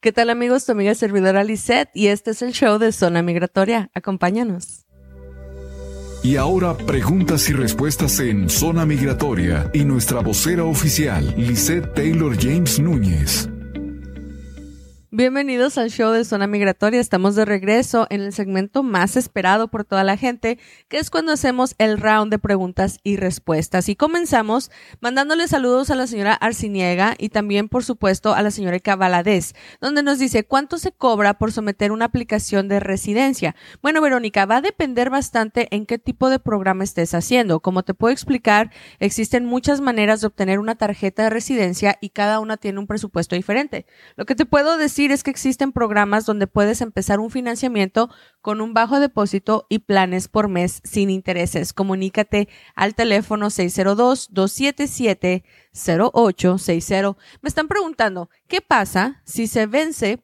¿Qué tal amigos? Tu amiga servidora Lisette y este es el show de Zona Migratoria. Acompáñanos. Y ahora preguntas y respuestas en Zona Migratoria y nuestra vocera oficial, Lisette Taylor James Núñez. Bienvenidos al show de Zona Migratoria. Estamos de regreso en el segmento más esperado por toda la gente, que es cuando hacemos el round de preguntas y respuestas. Y comenzamos mandándole saludos a la señora Arciniega y también, por supuesto, a la señora Valadez, donde nos dice cuánto se cobra por someter una aplicación de residencia. Bueno, Verónica, va a depender bastante en qué tipo de programa estés haciendo. Como te puedo explicar, existen muchas maneras de obtener una tarjeta de residencia y cada una tiene un presupuesto diferente. Lo que te puedo decir es que existen programas donde puedes empezar un financiamiento con un bajo depósito y planes por mes sin intereses. Comunícate al teléfono 602-277-0860. Me están preguntando, ¿qué pasa si se vence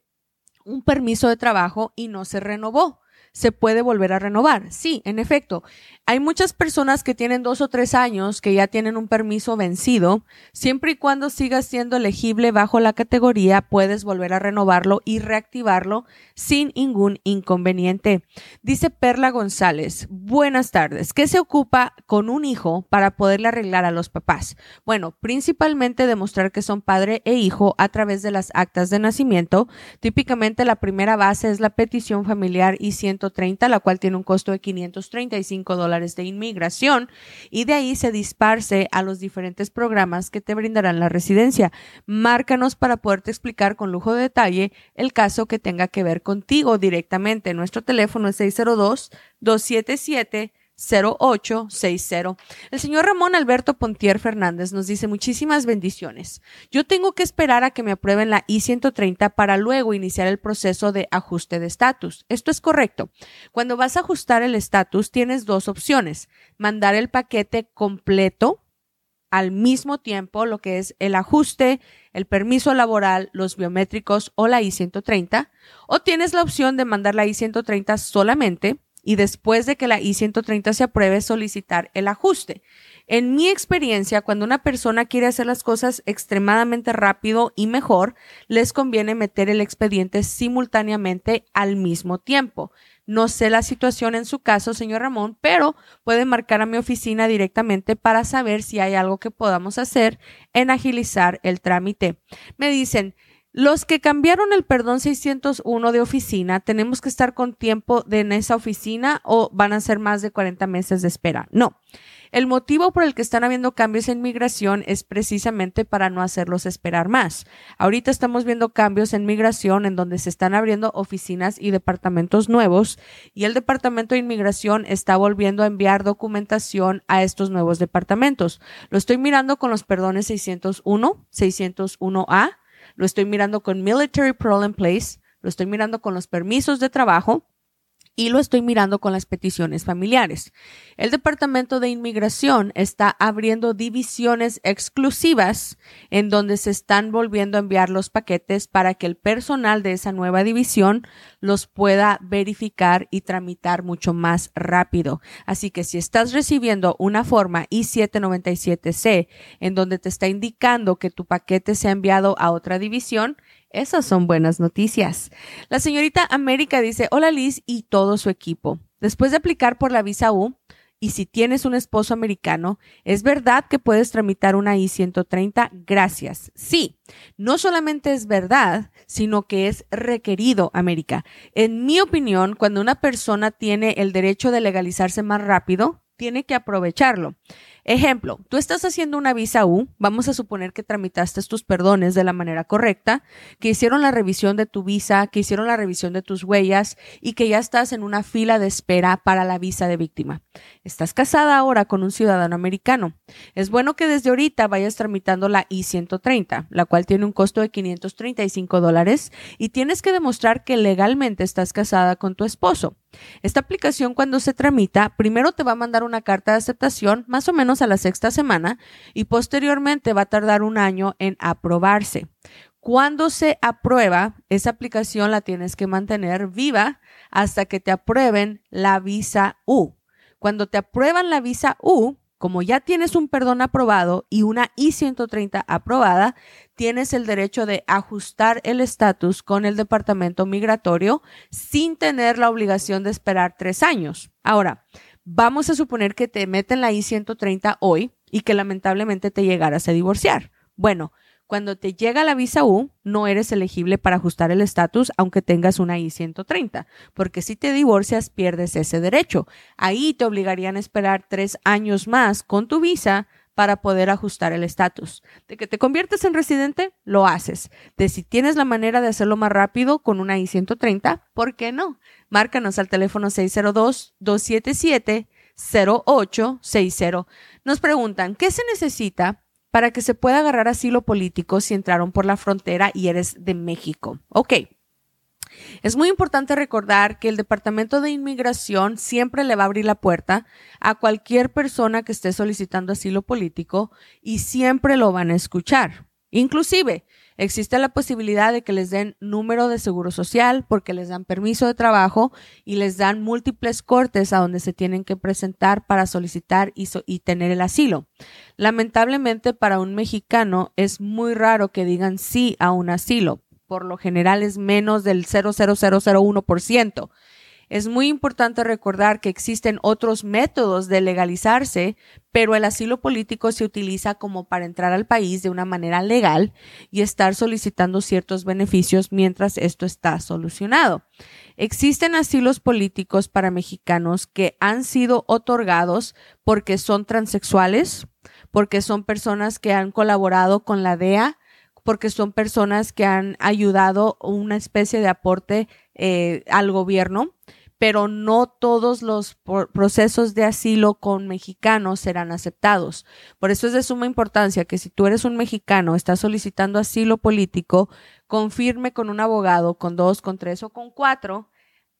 un permiso de trabajo y no se renovó? Se puede volver a renovar. Sí, en efecto, hay muchas personas que tienen dos o tres años que ya tienen un permiso vencido. Siempre y cuando sigas siendo elegible bajo la categoría, puedes volver a renovarlo y reactivarlo sin ningún inconveniente. Dice Perla González, buenas tardes. ¿Qué se ocupa con un hijo para poderle arreglar a los papás? Bueno, principalmente demostrar que son padre e hijo a través de las actas de nacimiento. Típicamente la primera base es la petición familiar y 130, la cual tiene un costo de 535 dólares de inmigración y de ahí se disparce a los diferentes programas que te brindarán la residencia. Márcanos para poderte explicar con lujo de detalle el caso que tenga que ver contigo directamente. Nuestro teléfono es 602 277 0860. El señor Ramón Alberto Pontier Fernández nos dice muchísimas bendiciones. Yo tengo que esperar a que me aprueben la I-130 para luego iniciar el proceso de ajuste de estatus. Esto es correcto. Cuando vas a ajustar el estatus tienes dos opciones. Mandar el paquete completo al mismo tiempo lo que es el ajuste, el permiso laboral, los biométricos o la I-130, o tienes la opción de mandar la I-130 solamente y después de que la I-130 se apruebe solicitar el ajuste. En mi experiencia, cuando una persona quiere hacer las cosas extremadamente rápido y mejor, les conviene meter el expediente simultáneamente al mismo tiempo. No sé la situación en su caso, señor Ramón, pero puede marcar a mi oficina directamente para saber si hay algo que podamos hacer en agilizar el trámite. Me dicen, los que cambiaron el perdón 601 de oficina, ¿tenemos que estar con tiempo de en esa oficina o van a ser más de 40 meses de espera? No. El motivo por el que están habiendo cambios en migración es precisamente para no hacerlos esperar más. Ahorita estamos viendo cambios en migración en donde se están abriendo oficinas y departamentos nuevos y el Departamento de Inmigración está volviendo a enviar documentación a estos nuevos departamentos. Lo estoy mirando con los perdones 601, 601A lo estoy mirando con Military Parole in Place, lo estoy mirando con los permisos de trabajo y lo estoy mirando con las peticiones familiares. El Departamento de Inmigración está abriendo divisiones exclusivas en donde se están volviendo a enviar los paquetes para que el personal de esa nueva división los pueda verificar y tramitar mucho más rápido. Así que si estás recibiendo una forma I-797C en donde te está indicando que tu paquete se ha enviado a otra división, esas son buenas noticias. La señorita América dice, hola Liz y todo su equipo. Después de aplicar por la visa U, y si tienes un esposo americano, ¿es verdad que puedes tramitar una I-130? Gracias. Sí, no solamente es verdad, sino que es requerido, América. En mi opinión, cuando una persona tiene el derecho de legalizarse más rápido, tiene que aprovecharlo. Ejemplo, tú estás haciendo una visa U, vamos a suponer que tramitaste tus perdones de la manera correcta, que hicieron la revisión de tu visa, que hicieron la revisión de tus huellas y que ya estás en una fila de espera para la visa de víctima. Estás casada ahora con un ciudadano americano. Es bueno que desde ahorita vayas tramitando la I-130, la cual tiene un costo de 535 dólares y tienes que demostrar que legalmente estás casada con tu esposo. Esta aplicación cuando se tramita, primero te va a mandar una carta de aceptación más o menos a la sexta semana y posteriormente va a tardar un año en aprobarse. Cuando se aprueba, esa aplicación la tienes que mantener viva hasta que te aprueben la visa U. Cuando te aprueban la visa U, como ya tienes un perdón aprobado y una I-130 aprobada, tienes el derecho de ajustar el estatus con el Departamento Migratorio sin tener la obligación de esperar tres años. Ahora, vamos a suponer que te meten la I-130 hoy y que lamentablemente te llegaras a divorciar. Bueno, cuando te llega la visa U, no eres elegible para ajustar el estatus aunque tengas una I-130, porque si te divorcias pierdes ese derecho. Ahí te obligarían a esperar tres años más con tu visa para poder ajustar el estatus. De que te conviertes en residente, lo haces. De si tienes la manera de hacerlo más rápido con una I-130, ¿por qué no? Márcanos al teléfono 602-277-0860. Nos preguntan, ¿qué se necesita para que se pueda agarrar asilo político si entraron por la frontera y eres de México. Ok. Es muy importante recordar que el Departamento de Inmigración siempre le va a abrir la puerta a cualquier persona que esté solicitando asilo político y siempre lo van a escuchar. Inclusive, existe la posibilidad de que les den número de seguro social porque les dan permiso de trabajo y les dan múltiples cortes a donde se tienen que presentar para solicitar y, y tener el asilo. Lamentablemente para un mexicano es muy raro que digan sí a un asilo. Por lo general es menos del 00001%. Es muy importante recordar que existen otros métodos de legalizarse, pero el asilo político se utiliza como para entrar al país de una manera legal y estar solicitando ciertos beneficios mientras esto está solucionado. Existen asilos políticos para mexicanos que han sido otorgados porque son transexuales, porque son personas que han colaborado con la DEA, porque son personas que han ayudado una especie de aporte eh, al gobierno, pero no todos los procesos de asilo con mexicanos serán aceptados. Por eso es de suma importancia que si tú eres un mexicano, estás solicitando asilo político, confirme con un abogado, con dos, con tres o con cuatro,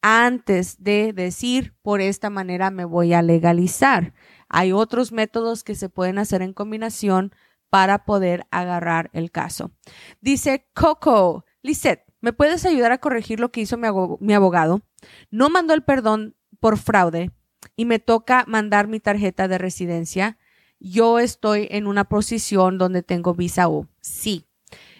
antes de decir, por esta manera me voy a legalizar. Hay otros métodos que se pueden hacer en combinación para poder agarrar el caso. Dice Coco, Lisette, ¿me puedes ayudar a corregir lo que hizo mi abogado? No mandó el perdón por fraude y me toca mandar mi tarjeta de residencia. Yo estoy en una posición donde tengo visa U. Sí.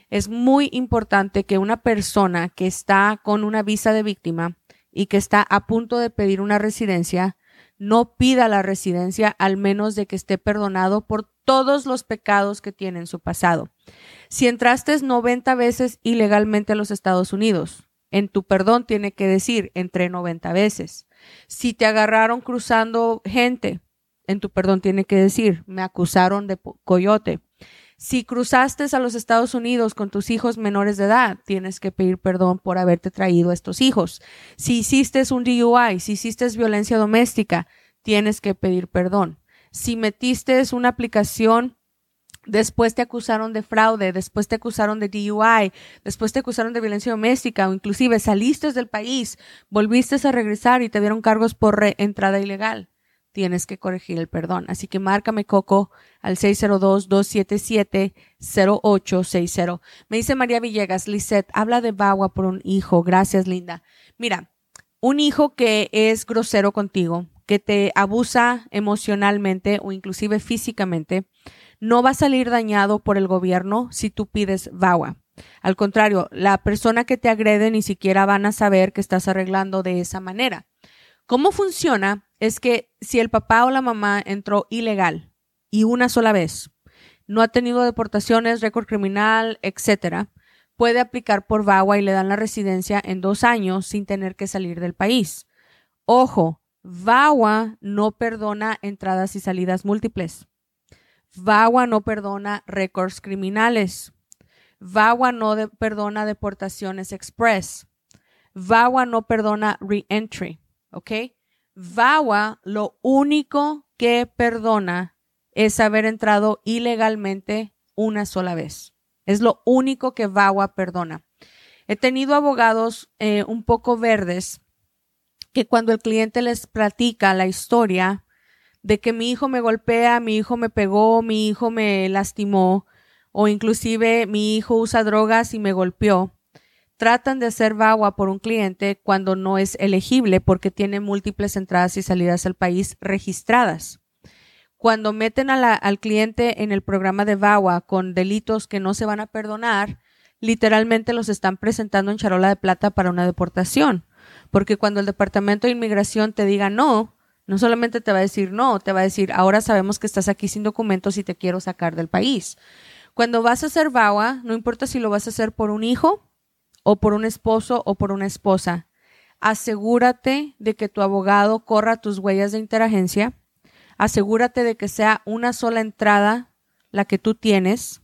Es muy importante que una persona que está con una visa de víctima y que está a punto de pedir una residencia no pida la residencia al menos de que esté perdonado por todos los pecados que tiene en su pasado. Si entraste 90 veces ilegalmente a los Estados Unidos, en tu perdón tiene que decir entre 90 veces. Si te agarraron cruzando gente, en tu perdón tiene que decir me acusaron de coyote. Si cruzaste a los Estados Unidos con tus hijos menores de edad, tienes que pedir perdón por haberte traído a estos hijos. Si hiciste un DUI, si hiciste violencia doméstica, tienes que pedir perdón. Si metiste una aplicación después te acusaron de fraude, después te acusaron de DUI, después te acusaron de violencia doméstica o inclusive saliste del país, volviste a regresar y te dieron cargos por entrada ilegal tienes que corregir el perdón. Así que márcame Coco al 602-277-0860. Me dice María Villegas, Lisette, habla de Bagua por un hijo. Gracias, linda. Mira, un hijo que es grosero contigo, que te abusa emocionalmente o inclusive físicamente, no va a salir dañado por el gobierno si tú pides VAWA. Al contrario, la persona que te agrede ni siquiera van a saber que estás arreglando de esa manera. ¿Cómo funciona? Es que si el papá o la mamá entró ilegal y una sola vez, no ha tenido deportaciones, récord criminal, etcétera, puede aplicar por VAWA y le dan la residencia en dos años sin tener que salir del país. Ojo, VAWA no perdona entradas y salidas múltiples. VAWA no perdona récords criminales. VAWA no perdona deportaciones express. VAWA no perdona reentry. ¿Ok? VAWA lo único que perdona es haber entrado ilegalmente una sola vez. Es lo único que VAWA perdona. He tenido abogados eh, un poco verdes que cuando el cliente les platica la historia de que mi hijo me golpea, mi hijo me pegó, mi hijo me lastimó, o inclusive mi hijo usa drogas y me golpeó, tratan de hacer VAWA por un cliente cuando no es elegible porque tiene múltiples entradas y salidas al país registradas. cuando meten al cliente en el programa de VAWA con delitos que no se van a perdonar, literalmente los están presentando en charola de plata para una deportación. Porque cuando el Departamento de Inmigración te diga no, no solamente te va a decir no, te va a decir ahora sabemos que estás aquí sin documentos y te quiero sacar del país. Cuando vas a hacer VAWA, no importa si lo vas a hacer por un hijo o por un esposo o por una esposa, asegúrate de que tu abogado corra tus huellas de interagencia, asegúrate de que sea una sola entrada la que tú tienes,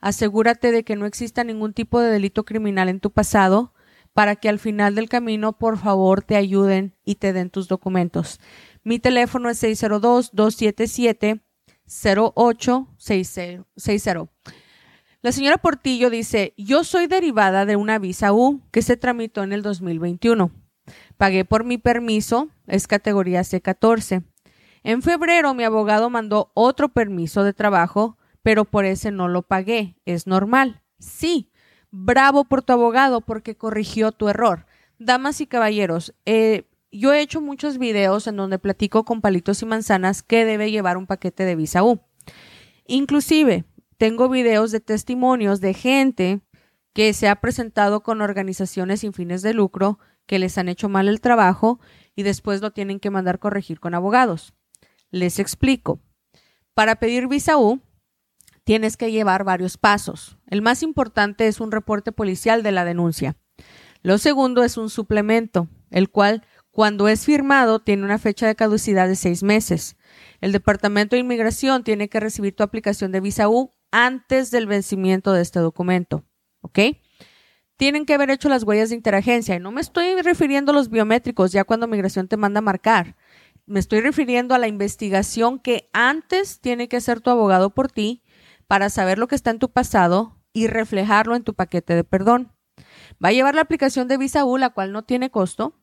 asegúrate de que no exista ningún tipo de delito criminal en tu pasado para que al final del camino, por favor, te ayuden y te den tus documentos. Mi teléfono es 602-277-0860. La señora Portillo dice, yo soy derivada de una visa U que se tramitó en el 2021. Pagué por mi permiso, es categoría C14. En febrero mi abogado mandó otro permiso de trabajo, pero por ese no lo pagué. ¿Es normal? Sí. Bravo por tu abogado porque corrigió tu error. Damas y caballeros, eh, yo he hecho muchos videos en donde platico con palitos y manzanas que debe llevar un paquete de visa U. Inclusive, tengo videos de testimonios de gente que se ha presentado con organizaciones sin fines de lucro que les han hecho mal el trabajo y después lo tienen que mandar corregir con abogados. Les explico. Para pedir visa U, tienes que llevar varios pasos. El más importante es un reporte policial de la denuncia. Lo segundo es un suplemento, el cual, cuando es firmado, tiene una fecha de caducidad de seis meses. El Departamento de Inmigración tiene que recibir tu aplicación de visa U antes del vencimiento de este documento. ¿Ok? tienen que haber hecho las huellas de interagencia. Y no me estoy refiriendo a los biométricos, ya cuando migración te manda a marcar. Me estoy refiriendo a la investigación que antes tiene que hacer tu abogado por ti para saber lo que está en tu pasado y reflejarlo en tu paquete de perdón. Va a llevar la aplicación de Visa U, la cual no tiene costo.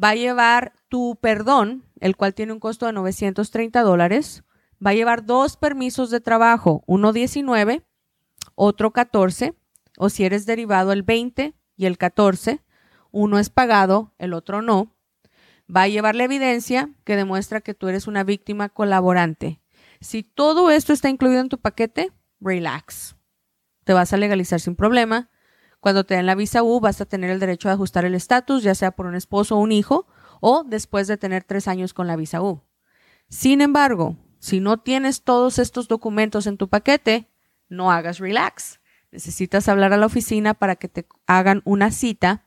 Va a llevar tu perdón, el cual tiene un costo de 930 dólares. Va a llevar dos permisos de trabajo, uno 19, otro 14 o si eres derivado el 20 y el 14, uno es pagado, el otro no, va a llevar la evidencia que demuestra que tú eres una víctima colaborante. Si todo esto está incluido en tu paquete, relax. Te vas a legalizar sin problema. Cuando te den la visa U, vas a tener el derecho de ajustar el estatus, ya sea por un esposo o un hijo, o después de tener tres años con la visa U. Sin embargo, si no tienes todos estos documentos en tu paquete, no hagas relax necesitas hablar a la oficina para que te hagan una cita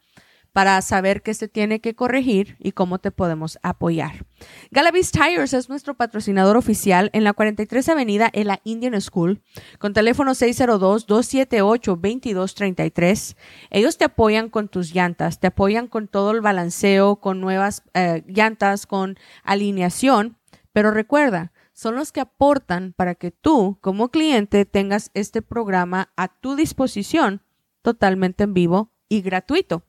para saber qué se tiene que corregir y cómo te podemos apoyar. Galavis Tires es nuestro patrocinador oficial en la 43 Avenida en la Indian School con teléfono 602-278-2233. Ellos te apoyan con tus llantas, te apoyan con todo el balanceo, con nuevas eh, llantas, con alineación, pero recuerda, son los que aportan para que tú, como cliente, tengas este programa a tu disposición totalmente en vivo y gratuito.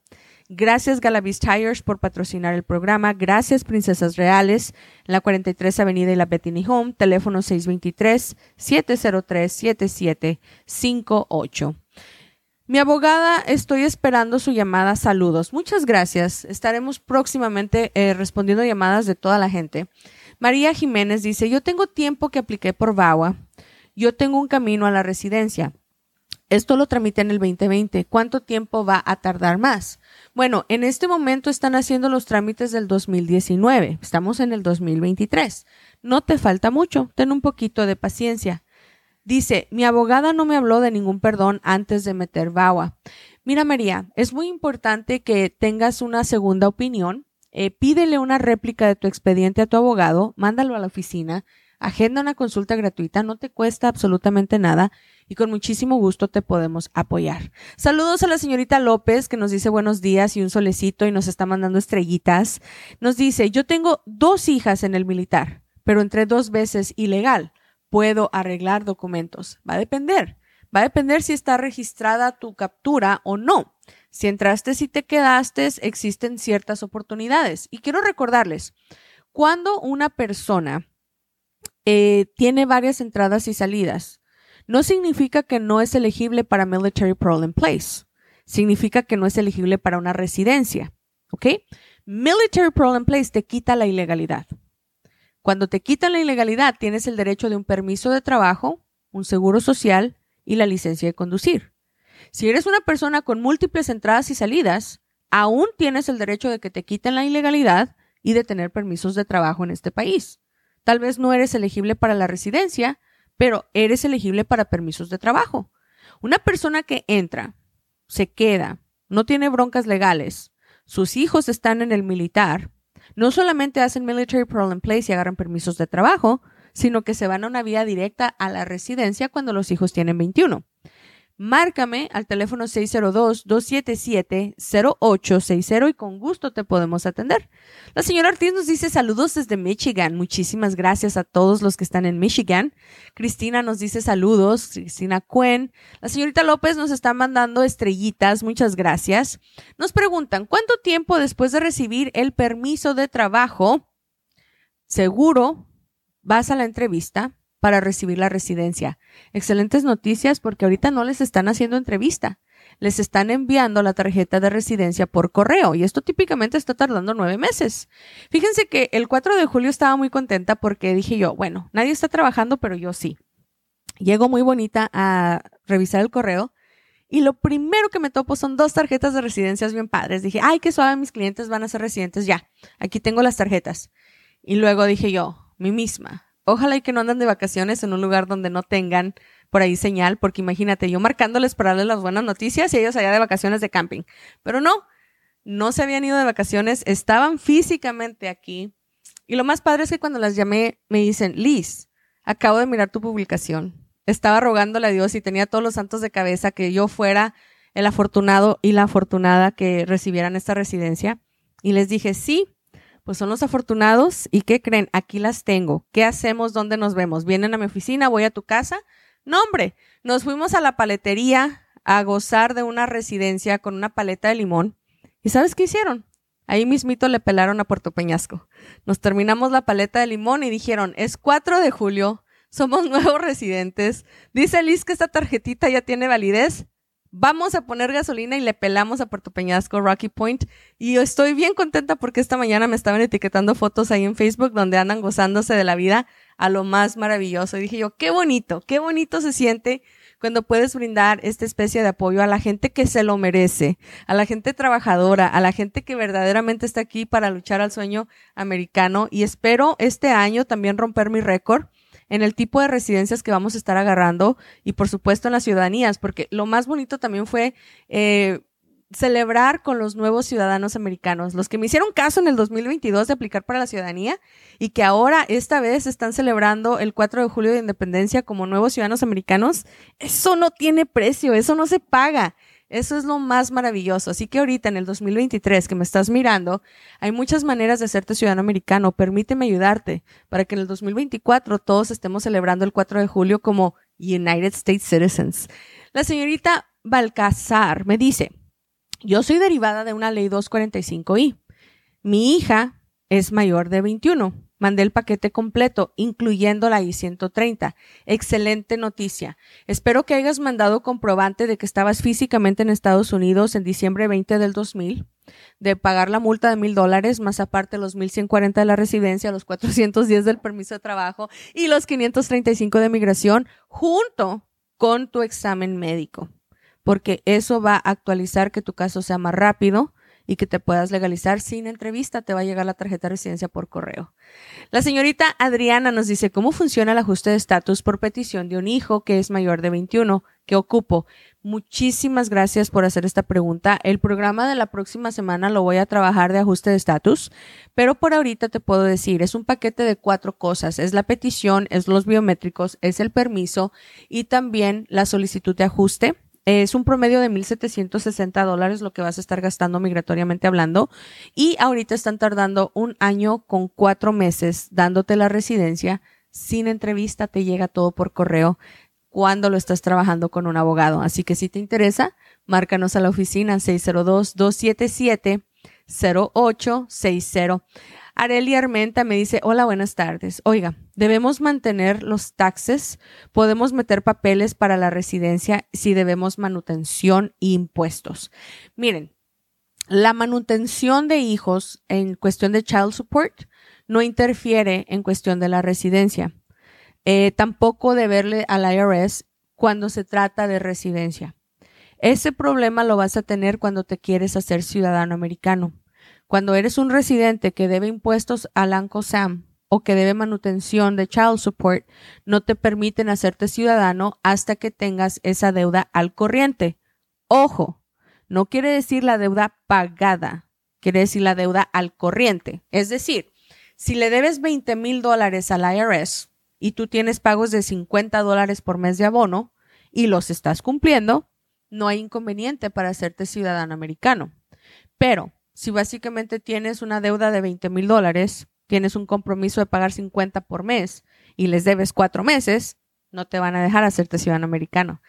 Gracias Galavis Tires por patrocinar el programa. Gracias Princesas Reales, la 43 Avenida y la Bethany Home, teléfono 623-703-7758. Mi abogada, estoy esperando su llamada. Saludos. Muchas gracias. Estaremos próximamente eh, respondiendo llamadas de toda la gente. María Jiménez dice, yo tengo tiempo que apliqué por VAWA. Yo tengo un camino a la residencia. Esto lo tramité en el 2020. ¿Cuánto tiempo va a tardar más? Bueno, en este momento están haciendo los trámites del 2019. Estamos en el 2023. No te falta mucho. Ten un poquito de paciencia. Dice, mi abogada no me habló de ningún perdón antes de meter VAWA. Mira, María, es muy importante que tengas una segunda opinión eh, pídele una réplica de tu expediente a tu abogado, mándalo a la oficina, agenda una consulta gratuita, no te cuesta absolutamente nada y con muchísimo gusto te podemos apoyar. Saludos a la señorita López que nos dice buenos días y un solecito y nos está mandando estrellitas. Nos dice, yo tengo dos hijas en el militar, pero entre dos veces ilegal. Puedo arreglar documentos. Va a depender. Va a depender si está registrada tu captura o no. Si entraste y te quedaste, existen ciertas oportunidades. Y quiero recordarles, cuando una persona eh, tiene varias entradas y salidas, no significa que no es elegible para Military Parole in Place. Significa que no es elegible para una residencia. ¿Ok? Military Parole in Place te quita la ilegalidad. Cuando te quitan la ilegalidad, tienes el derecho de un permiso de trabajo, un seguro social y la licencia de conducir. Si eres una persona con múltiples entradas y salidas, aún tienes el derecho de que te quiten la ilegalidad y de tener permisos de trabajo en este país. Tal vez no eres elegible para la residencia, pero eres elegible para permisos de trabajo. Una persona que entra, se queda, no tiene broncas legales, sus hijos están en el militar, no solamente hacen military parole place y agarran permisos de trabajo, sino que se van a una vía directa a la residencia cuando los hijos tienen 21 márcame al teléfono 602-277-0860 y con gusto te podemos atender. La señora Ortiz nos dice saludos desde Michigan. Muchísimas gracias a todos los que están en Michigan. Cristina nos dice saludos. Cristina Cuen. La señorita López nos está mandando estrellitas. Muchas gracias. Nos preguntan, ¿cuánto tiempo después de recibir el permiso de trabajo seguro vas a la entrevista? Para recibir la residencia. Excelentes noticias porque ahorita no les están haciendo entrevista. Les están enviando la tarjeta de residencia por correo y esto típicamente está tardando nueve meses. Fíjense que el 4 de julio estaba muy contenta porque dije yo, bueno, nadie está trabajando, pero yo sí. Llego muy bonita a revisar el correo y lo primero que me topo son dos tarjetas de residencias bien padres. Dije, ay, qué suave, mis clientes van a ser residentes. Ya, aquí tengo las tarjetas. Y luego dije yo, mi misma, Ojalá y que no andan de vacaciones en un lugar donde no tengan por ahí señal, porque imagínate, yo marcándoles para darles las buenas noticias y ellos allá de vacaciones de camping. Pero no, no se habían ido de vacaciones, estaban físicamente aquí. Y lo más padre es que cuando las llamé me dicen, Liz, acabo de mirar tu publicación. Estaba rogándole a Dios y tenía todos los santos de cabeza que yo fuera el afortunado y la afortunada que recibieran esta residencia. Y les dije, sí, pues son los afortunados y ¿qué creen? Aquí las tengo. ¿Qué hacemos? ¿Dónde nos vemos? ¿Vienen a mi oficina? ¿Voy a tu casa? No, hombre, nos fuimos a la paletería a gozar de una residencia con una paleta de limón. ¿Y sabes qué hicieron? Ahí mismito le pelaron a Puerto Peñasco. Nos terminamos la paleta de limón y dijeron, es 4 de julio, somos nuevos residentes. Dice Liz que esta tarjetita ya tiene validez. Vamos a poner gasolina y le pelamos a Puerto Peñasco, Rocky Point. Y yo estoy bien contenta porque esta mañana me estaban etiquetando fotos ahí en Facebook donde andan gozándose de la vida a lo más maravilloso. Y dije yo, qué bonito, qué bonito se siente cuando puedes brindar esta especie de apoyo a la gente que se lo merece, a la gente trabajadora, a la gente que verdaderamente está aquí para luchar al sueño americano. Y espero este año también romper mi récord en el tipo de residencias que vamos a estar agarrando y por supuesto en las ciudadanías, porque lo más bonito también fue eh, celebrar con los nuevos ciudadanos americanos, los que me hicieron caso en el 2022 de aplicar para la ciudadanía y que ahora esta vez están celebrando el 4 de julio de independencia como nuevos ciudadanos americanos, eso no tiene precio, eso no se paga. Eso es lo más maravilloso. Así que ahorita en el 2023 que me estás mirando, hay muchas maneras de hacerte ciudadano americano. Permíteme ayudarte para que en el 2024 todos estemos celebrando el 4 de julio como United States Citizens. La señorita Balcazar me dice, yo soy derivada de una ley 245i. Mi hija es mayor de 21. Mandé el paquete completo, incluyendo la I-130. Excelente noticia. Espero que hayas mandado comprobante de que estabas físicamente en Estados Unidos en diciembre 20 del 2000, de pagar la multa de mil dólares, más aparte los 1140 de la residencia, los 410 del permiso de trabajo y los 535 de migración, junto con tu examen médico. Porque eso va a actualizar que tu caso sea más rápido, y que te puedas legalizar sin entrevista, te va a llegar la tarjeta de residencia por correo. La señorita Adriana nos dice cómo funciona el ajuste de estatus por petición de un hijo que es mayor de 21, que ocupo. Muchísimas gracias por hacer esta pregunta. El programa de la próxima semana lo voy a trabajar de ajuste de estatus, pero por ahorita te puedo decir, es un paquete de cuatro cosas. Es la petición, es los biométricos, es el permiso y también la solicitud de ajuste es un promedio de 1.760 dólares lo que vas a estar gastando migratoriamente hablando. Y ahorita están tardando un año con cuatro meses dándote la residencia. Sin entrevista te llega todo por correo cuando lo estás trabajando con un abogado. Así que si te interesa, márcanos a la oficina 602-277-0860. Areli Armenta me dice, hola, buenas tardes. Oiga, debemos mantener los taxes, podemos meter papeles para la residencia si debemos manutención e impuestos. Miren, La manutención de hijos en cuestión de child support no interfiere en cuestión de la residencia. Eh, tampoco deberle al IRS cuando se trata de residencia. Ese problema lo vas a tener cuando te quieres hacer ciudadano americano. Cuando eres un residente que debe impuestos al Uncle Sam o que debe manutención de child support, no te permiten hacerte ciudadano hasta que tengas esa deuda al corriente. Ojo, no quiere decir la deuda pagada, quiere decir la deuda al corriente. Es decir, si le debes 20 mil dólares al IRS y tú tienes pagos de 50 dólares por mes de abono y los estás cumpliendo, no hay inconveniente para hacerte ciudadano americano. Pero si básicamente tienes una deuda de 20 mil dólares, tienes un compromiso de pagar 50 por mes y les debes cuatro meses, no te van a dejar hacerte ciudadano americano.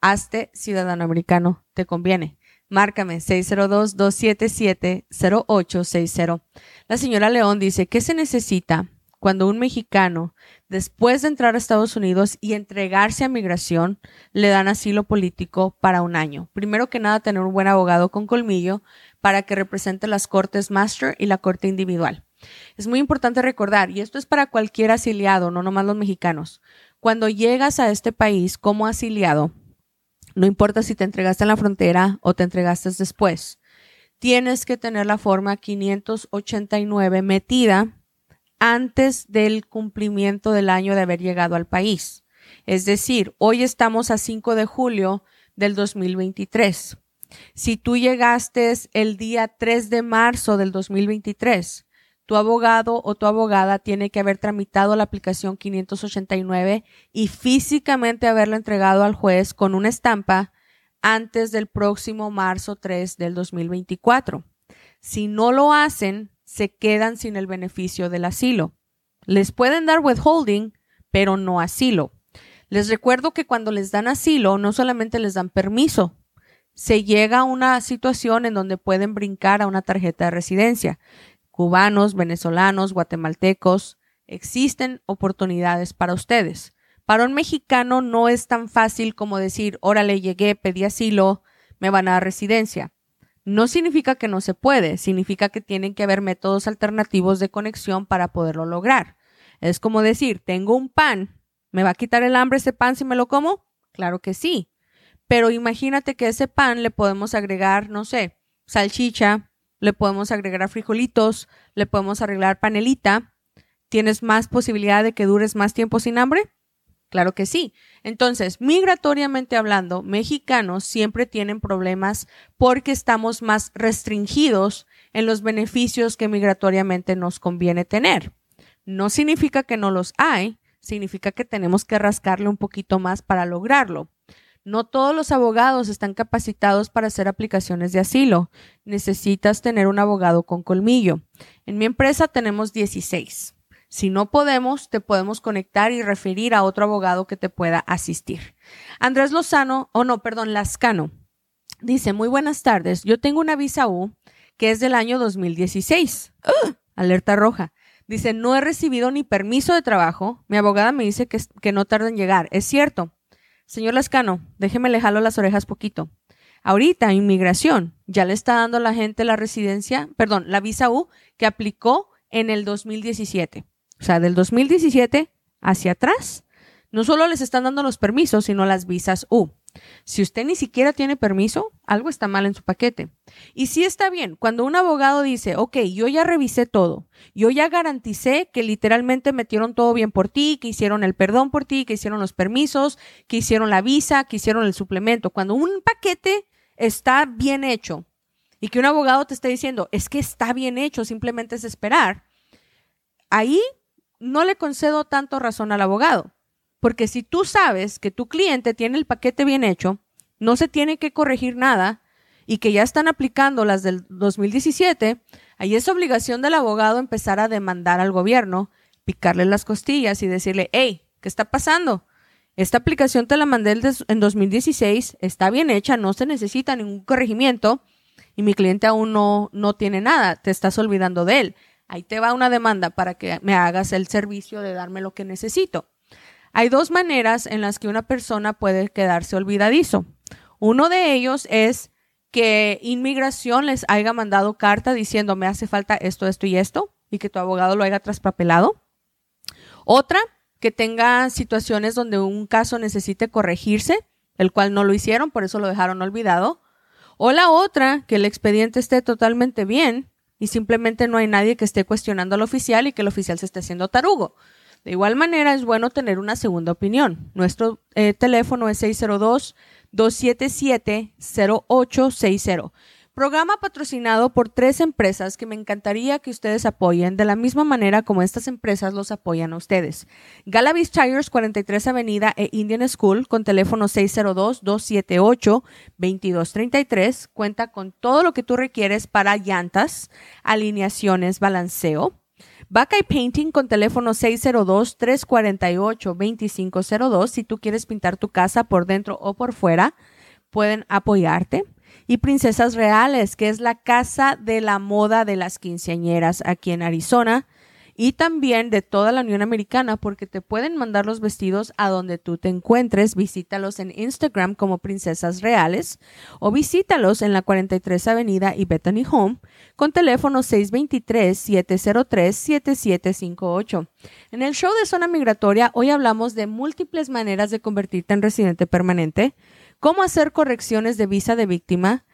Hazte ciudadano americano, te conviene. Márcame 602-277-0860. La señora León dice, ¿qué se necesita cuando un mexicano, después de entrar a Estados Unidos y entregarse a migración, le dan asilo político para un año? Primero que nada, tener un buen abogado con colmillo para que represente las cortes master y la corte individual. Es muy importante recordar, y esto es para cualquier asiliado, no nomás los mexicanos, cuando llegas a este país como asiliado, no importa si te entregaste en la frontera o te entregaste después. Tienes que tener la forma 589 metida antes del cumplimiento del año de haber llegado al país. Es decir, hoy estamos a 5 de julio del 2023. Si tú llegaste el día 3 de marzo del 2023, tu abogado o tu abogada tiene que haber tramitado la aplicación 589 y físicamente haberla entregado al juez con una estampa antes del próximo marzo 3 del 2024. Si no lo hacen, se quedan sin el beneficio del asilo. Les pueden dar withholding, pero no asilo. Les recuerdo que cuando les dan asilo, no solamente les dan permiso, se llega a una situación en donde pueden brincar a una tarjeta de residencia cubanos, venezolanos, guatemaltecos, existen oportunidades para ustedes. Para un mexicano no es tan fácil como decir, órale, llegué, pedí asilo, me van a dar residencia. No significa que no se puede, significa que tienen que haber métodos alternativos de conexión para poderlo lograr. Es como decir, tengo un pan, ¿me va a quitar el hambre ese pan si me lo como? Claro que sí. Pero imagínate que ese pan le podemos agregar, no sé, salchicha, le podemos agregar frijolitos, le podemos arreglar panelita. ¿Tienes más posibilidad de que dures más tiempo sin hambre? Claro que sí. Entonces, migratoriamente hablando, mexicanos siempre tienen problemas porque estamos más restringidos en los beneficios que migratoriamente nos conviene tener. No significa que no los hay, significa que tenemos que rascarle un poquito más para lograrlo. No todos los abogados están capacitados para hacer aplicaciones de asilo. Necesitas tener un abogado con colmillo. En mi empresa tenemos 16. Si no podemos, te podemos conectar y referir a otro abogado que te pueda asistir. Andrés Lozano, o no, perdón, Lascano, dice, muy buenas tardes. Yo tengo una visa U que es del año 2016. Alerta roja. Dice, no he recibido ni permiso de trabajo. Mi abogada me dice que, que no tarda en llegar. Es cierto. Señor Lascano, déjeme le jalo las orejas poquito. Ahorita, inmigración, ya le está dando a la gente la residencia, perdón, la visa U que aplicó en el 2017. O sea, del 2017 hacia atrás, no solo les están dando los permisos, sino las visas U. Si usted ni siquiera tiene permiso, algo está mal en su paquete. Y sí está bien, cuando un abogado dice, ok, yo ya revisé todo, yo ya garanticé que literalmente metieron todo bien por ti, que hicieron el perdón por ti, que hicieron los permisos, que hicieron la visa, que hicieron el suplemento. Cuando un paquete está bien hecho y que un abogado te está diciendo, es que está bien hecho, simplemente es esperar, ahí no le concedo tanto razón al abogado. Porque si tú sabes que tu cliente tiene el paquete bien hecho, no se tiene que corregir nada y que ya están aplicando las del 2017, ahí es obligación del abogado empezar a demandar al gobierno, picarle las costillas y decirle, hey, ¿qué está pasando? Esta aplicación te la mandé en 2016, está bien hecha, no se necesita ningún corregimiento y mi cliente aún no, no tiene nada, te estás olvidando de él. Ahí te va una demanda para que me hagas el servicio de darme lo que necesito. Hay dos maneras en las que una persona puede quedarse olvidadizo. Uno de ellos es que inmigración les haya mandado carta diciendo me hace falta esto, esto y esto y que tu abogado lo haya traspapelado. Otra, que tenga situaciones donde un caso necesite corregirse, el cual no lo hicieron, por eso lo dejaron olvidado. O la otra, que el expediente esté totalmente bien y simplemente no hay nadie que esté cuestionando al oficial y que el oficial se esté haciendo tarugo. De igual manera, es bueno tener una segunda opinión. Nuestro eh, teléfono es 602-277-0860. Programa patrocinado por tres empresas que me encantaría que ustedes apoyen de la misma manera como estas empresas los apoyan a ustedes. Galavis Tires 43 Avenida e Indian School con teléfono 602-278-2233 cuenta con todo lo que tú requieres para llantas, alineaciones, balanceo. Buckeye Painting con teléfono 602-348-2502 si tú quieres pintar tu casa por dentro o por fuera pueden apoyarte. Y Princesas Reales, que es la casa de la moda de las quinceañeras aquí en Arizona y también de toda la Unión Americana porque te pueden mandar los vestidos a donde tú te encuentres. Visítalos en Instagram como Princesas Reales o visítalos en la 43 Avenida y Bethany Home con teléfono 623-703-7758. En el show de Zona Migratoria hoy hablamos de múltiples maneras de convertirte en residente permanente cómo hacer correcciones de visa de víctima,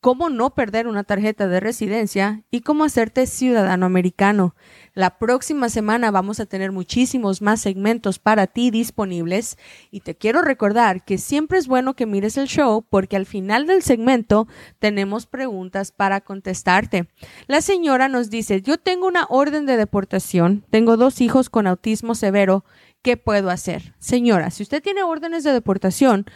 cómo no perder una tarjeta de residencia y cómo hacerte ciudadano americano. La próxima semana vamos a tener muchísimos más segmentos para ti disponibles y te quiero recordar que siempre es bueno que mires el show porque al final del segmento tenemos preguntas para contestarte. La señora nos dice, yo tengo una orden de deportación, tengo dos hijos con autismo severo, ¿qué puedo hacer? Señora, si usted tiene órdenes de deportación,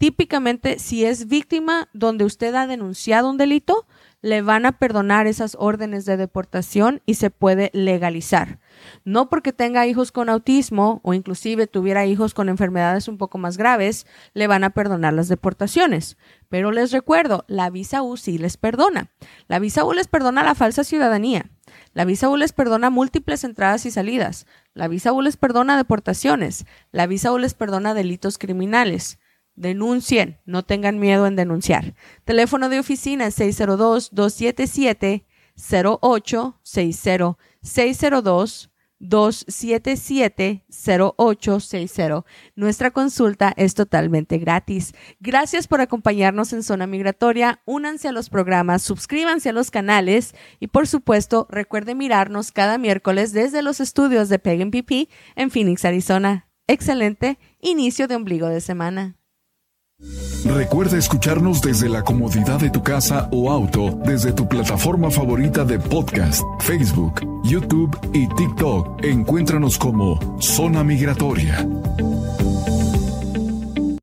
Típicamente, si es víctima donde usted ha denunciado un delito, le van a perdonar esas órdenes de deportación y se puede legalizar. No porque tenga hijos con autismo o inclusive tuviera hijos con enfermedades un poco más graves, le van a perdonar las deportaciones. Pero les recuerdo, la visa U sí les perdona. La visa U les perdona la falsa ciudadanía. La visa U les perdona múltiples entradas y salidas. La visa U les perdona deportaciones. La visa U les perdona delitos criminales. Denuncien, no tengan miedo en denunciar. Teléfono de oficina 602-277-0860. 602-277-0860. Nuestra consulta es totalmente gratis. Gracias por acompañarnos en Zona Migratoria. Únanse a los programas, suscríbanse a los canales y por supuesto recuerde mirarnos cada miércoles desde los estudios de PP en Phoenix, Arizona. Excelente inicio de ombligo de semana. Recuerda escucharnos desde la comodidad de tu casa o auto, desde tu plataforma favorita de podcast, Facebook, YouTube y TikTok. Encuéntranos como Zona Migratoria.